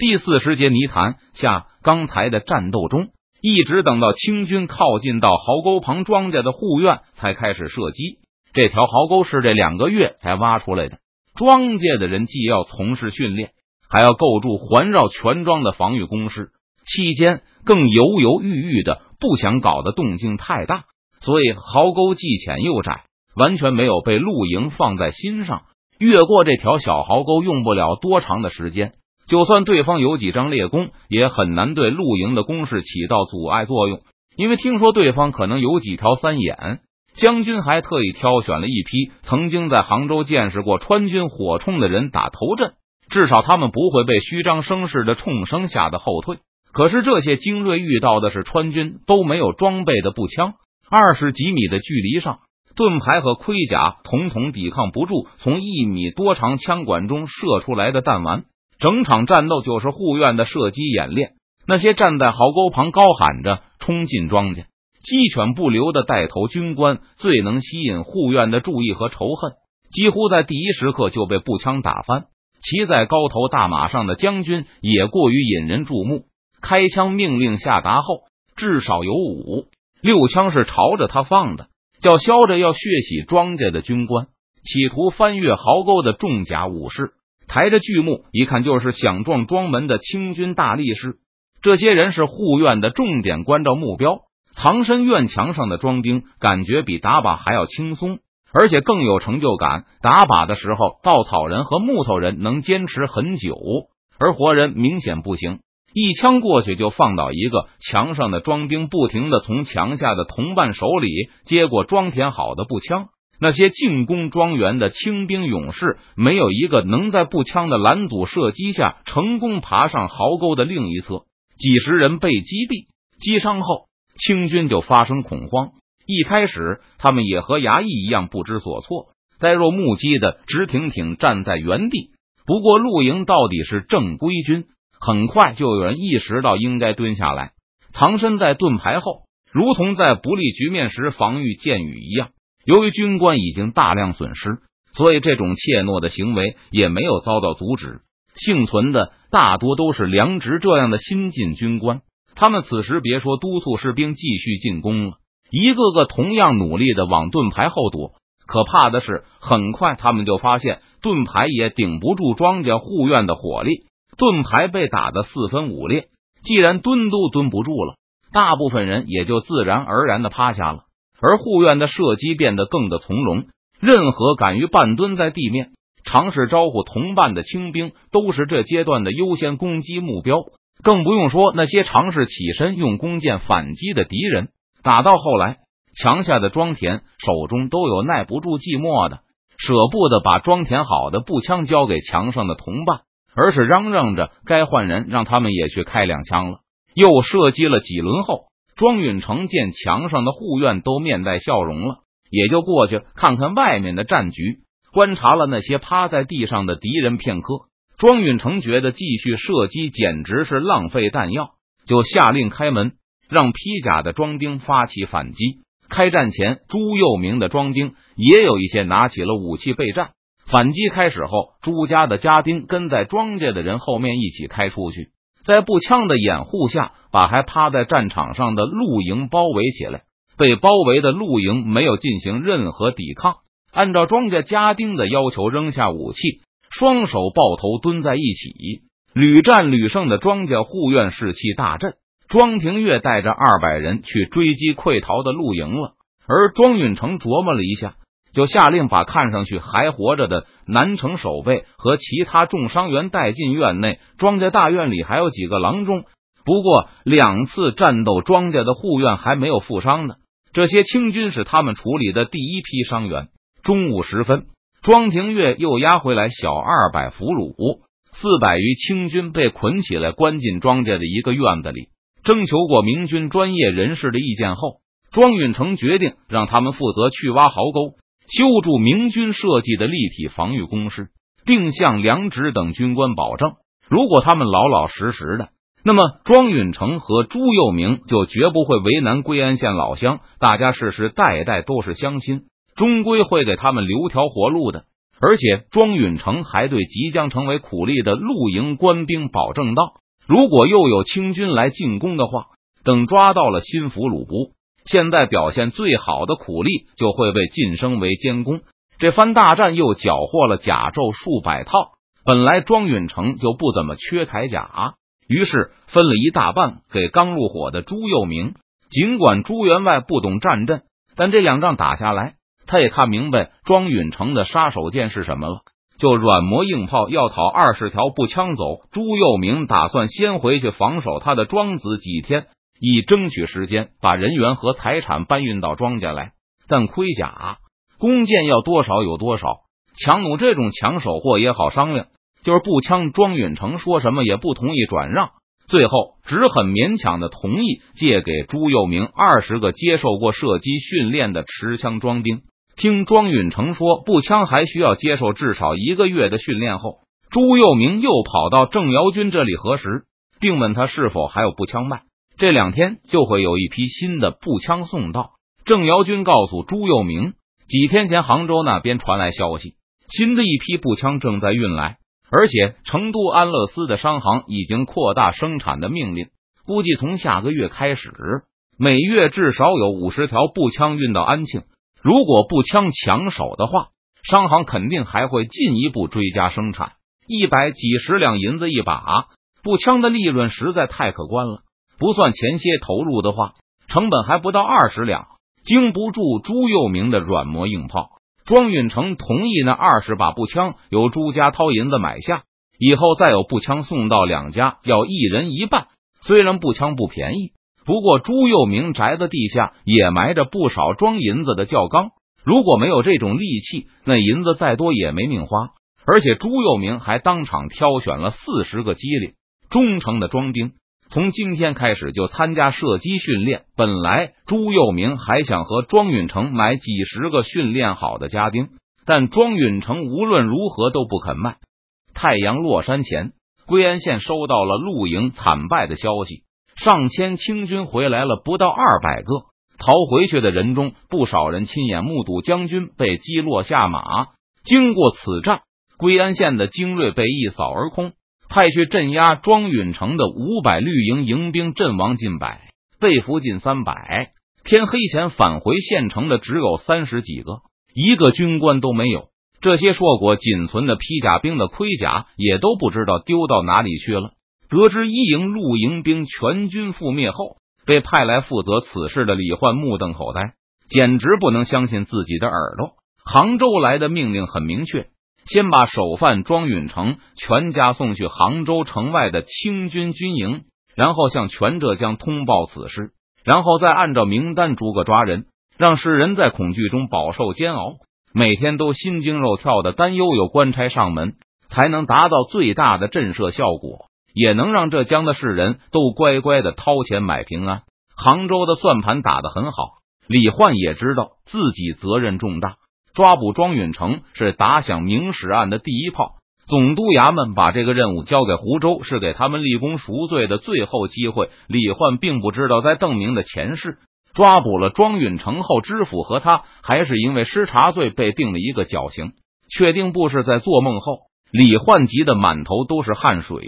第四十节泥潭下，刚才的战斗中，一直等到清军靠近到壕沟旁庄稼的护院，才开始射击。这条壕沟是这两个月才挖出来的。庄稼的人既要从事训练，还要构筑环绕全庄的防御工事，期间更犹犹豫豫的，不想搞得动静太大，所以壕沟既浅又窄，完全没有被露营放在心上。越过这条小壕沟用不了多长的时间。就算对方有几张列弓，也很难对陆营的攻势起到阻碍作用。因为听说对方可能有几条三眼，将军还特意挑选了一批曾经在杭州见识过川军火铳的人打头阵，至少他们不会被虚张声势的冲声吓得后退。可是这些精锐遇到的是川军都没有装备的步枪，二十几米的距离上，盾牌和盔甲统统抵抗不住从一米多长枪管中射出来的弹丸。整场战斗就是护院的射击演练。那些站在壕沟旁高喊着“冲进庄稼，鸡犬不留”的带头军官，最能吸引护院的注意和仇恨。几乎在第一时刻就被步枪打翻。骑在高头大马上的将军也过于引人注目。开枪命令下达后，至少有五六枪是朝着他放的，叫嚣着要血洗庄稼的军官，企图翻越壕沟的重甲武士。抬着巨木，一看就是想撞庄门的清军大力士。这些人是护院的重点关照目标。藏身院墙上的庄兵，感觉比打靶还要轻松，而且更有成就感。打靶的时候，稻草人和木头人能坚持很久，而活人明显不行。一枪过去就放倒一个墙上的庄兵，不停的从墙下的同伴手里接过装填好的步枪。那些进攻庄园的清兵勇士，没有一个能在步枪的拦阻射击下成功爬上壕沟的另一侧。几十人被击毙、击伤后，清军就发生恐慌。一开始，他们也和衙役一样不知所措，呆若木鸡的直挺挺站在原地。不过，露营到底是正规军，很快就有人意识到应该蹲下来，藏身在盾牌后，如同在不利局面时防御箭雨一样。由于军官已经大量损失，所以这种怯懦的行为也没有遭到阻止。幸存的大多都是梁直这样的新晋军官，他们此时别说督促士兵继续进攻了，一个个同样努力的往盾牌后躲。可怕的是，很快他们就发现盾牌也顶不住庄稼护院的火力，盾牌被打得四分五裂。既然蹲都蹲不住了，大部分人也就自然而然的趴下了。而护院的射击变得更的从容，任何敢于半蹲在地面尝试招呼同伴的清兵，都是这阶段的优先攻击目标。更不用说那些尝试起身用弓箭反击的敌人。打到后来，墙下的庄田手中都有耐不住寂寞的，舍不得把装填好的步枪交给墙上的同伴，而是嚷嚷着该换人，让他们也去开两枪了。又射击了几轮后。庄允成见墙上的护院都面带笑容了，也就过去看看外面的战局，观察了那些趴在地上的敌人片刻。庄允成觉得继续射击简直是浪费弹药，就下令开门，让披甲的庄兵发起反击。开战前，朱佑明的庄兵也有一些拿起了武器备战。反击开始后，朱家的家丁跟在庄家的人后面一起开出去。在步枪的掩护下，把还趴在战场上的陆营包围起来。被包围的陆营没有进行任何抵抗，按照庄稼家丁的要求扔下武器，双手抱头蹲在一起，屡战屡胜的庄稼护院士气大振。庄廷月带着二百人去追击溃逃的陆营了，而庄允成琢磨了一下。就下令把看上去还活着的南城守备和其他重伤员带进院内。庄稼大院里还有几个郎中，不过两次战斗，庄稼的护院还没有负伤呢。这些清军是他们处理的第一批伤员。中午时分，庄廷月又押回来小二百俘虏，四百余清军被捆起来，关进庄稼的一个院子里。征求过明军专业人士的意见后，庄允成决定让他们负责去挖壕沟。修筑明军设计的立体防御工事，并向梁植等军官保证，如果他们老老实实的，那么庄允成和朱佑明就绝不会为难归安县老乡。大家世世代代都是乡亲，终归会给他们留条活路的。而且庄允成还对即将成为苦力的露营官兵保证道：“如果又有清军来进攻的话，等抓到了新俘虏部，现在表现最好的苦力就会被晋升为监工。”这番大战又缴获了甲胄数百套。本来庄允成就不怎么缺铠甲，于是分了一大半给刚入伙的朱佑明。尽管朱员外不懂战阵，但这两仗打下来。他也看明白庄允成的杀手锏是什么了，就软磨硬泡要讨二十条步枪走。朱佑明打算先回去防守他的庄子几天，以争取时间把人员和财产搬运到庄家来。但盔甲、弓箭要多少有多少，强弩这种抢手货也好商量。就是步枪，庄允成说什么也不同意转让，最后只很勉强的同意借给朱佑明二十个接受过射击训练的持枪装兵。听庄允成说，步枪还需要接受至少一个月的训练后，朱佑明又跑到郑瑶军这里核实，并问他是否还有步枪卖。这两天就会有一批新的步枪送到。郑瑶军告诉朱佑明，几天前杭州那边传来消息，新的一批步枪正在运来，而且成都安乐司的商行已经扩大生产的命令，估计从下个月开始，每月至少有五十条步枪运到安庆。如果步枪抢手的话，商行肯定还会进一步追加生产。一百几十两银子一把步枪的利润实在太可观了，不算前些投入的话，成本还不到二十两。经不住朱佑明的软磨硬泡，庄允成同意那二十把步枪由朱家掏银子买下，以后再有步枪送到两家要一人一半。虽然步枪不便宜。不过，朱佑明宅子地下也埋着不少装银子的窖缸。如果没有这种利器，那银子再多也没命花。而且，朱佑明还当场挑选了四十个机灵、忠诚的庄丁，从今天开始就参加射击训练。本来，朱佑明还想和庄允成买几十个训练好的家丁，但庄允成无论如何都不肯卖。太阳落山前，归安县收到了陆营惨败的消息。上千清军回来了，不到二百个。逃回去的人中，不少人亲眼目睹将军被击落下马。经过此战，归安县的精锐被一扫而空。派去镇压庄允成的五百绿营营兵阵亡近百，被俘近三百。天黑前返回县城的只有三十几个，一个军官都没有。这些硕果仅存的披甲兵的盔甲，也都不知道丢到哪里去了。得知一营陆营兵全军覆灭后，被派来负责此事的李焕目瞪口呆，简直不能相信自己的耳朵。杭州来的命令很明确，先把首犯庄允成全家送去杭州城外的清军军营，然后向全浙江通报此事，然后再按照名单逐个抓人，让世人在恐惧中饱受煎熬，每天都心惊肉跳的担忧有官差上门，才能达到最大的震慑效果。也能让浙江的世人都乖乖的掏钱买平安。杭州的算盘打得很好，李焕也知道自己责任重大，抓捕庄允成是打响明史案的第一炮。总督衙门把这个任务交给湖州，是给他们立功赎罪的最后机会。李焕并不知道，在邓明的前世，抓捕了庄允成后，知府和他还是因为失察罪被定了一个绞刑。确定不是在做梦后，李焕急得满头都是汗水。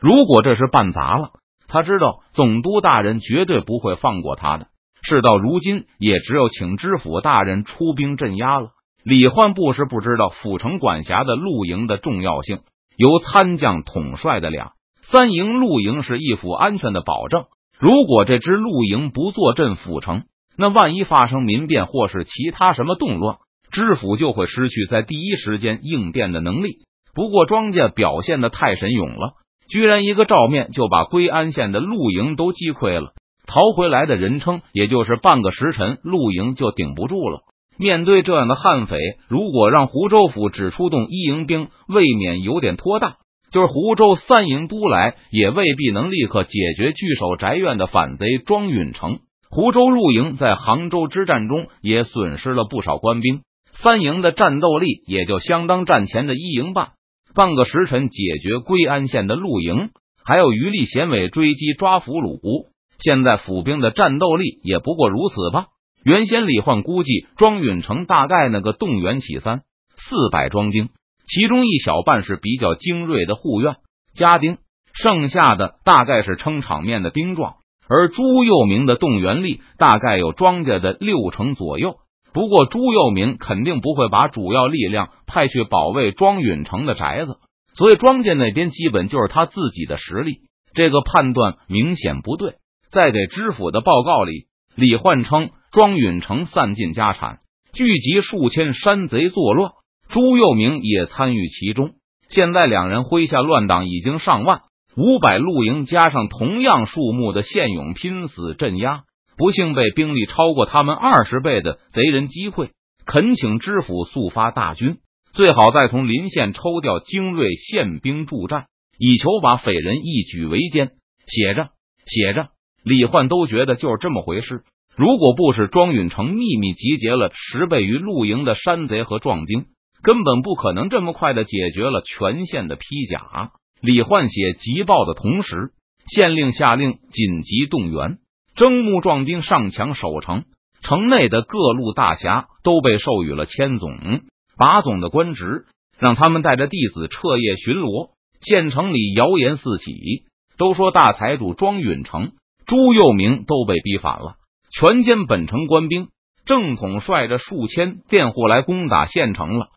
如果这是办砸了，他知道总督大人绝对不会放过他的。事到如今，也只有请知府大人出兵镇压了。李焕不是不知道府城管辖的陆营的重要性，由参将统帅的两三营陆营是一府安全的保证。如果这支陆营不坐镇府城，那万一发生民变或是其他什么动乱，知府就会失去在第一时间应变的能力。不过庄家表现的太神勇了。居然一个照面就把归安县的露营都击溃了，逃回来的人称也就是半个时辰，露营就顶不住了。面对这样的悍匪，如果让湖州府只出动一营兵，未免有点拖大；就是湖州三营都来，也未必能立刻解决据守宅院的反贼庄允成。湖州露营在杭州之战中也损失了不少官兵，三营的战斗力也就相当战前的一营半。半个时辰解决归安县的露营，还有余力衔尾追击抓俘虏。现在府兵的战斗力也不过如此吧？原先李焕估计庄允成大概那个动员起三四百庄丁，其中一小半是比较精锐的护院家丁，剩下的大概是撑场面的兵壮。而朱佑明的动员力大概有庄家的六成左右。不过朱佑明肯定不会把主要力量派去保卫庄允成的宅子，所以庄家那边基本就是他自己的实力。这个判断明显不对。在给知府的报告里，李焕称庄允成散尽家产，聚集数千山贼作乱，朱佑明也参与其中。现在两人麾下乱党已经上万。五百露营加上同样数目的现勇拼死镇压，不幸被兵力超过他们二十倍的贼人击溃。恳请知府速发大军，最好再从临县抽调精锐宪兵助战，以求把匪人一举围歼。写着写着，李焕都觉得就是这么回事。如果不是庄允成秘密集结了十倍于露营的山贼和壮丁，根本不可能这么快的解决了全县的披甲。李焕写急报的同时，县令下令紧急动员征募壮丁上墙守城。城内的各路大侠都被授予了千总、把总的官职，让他们带着弟子彻夜巡逻。县城里谣言四起，都说大财主庄允成、朱佑明都被逼反了，全歼本城官兵。正统率着数千佃户来攻打县城了。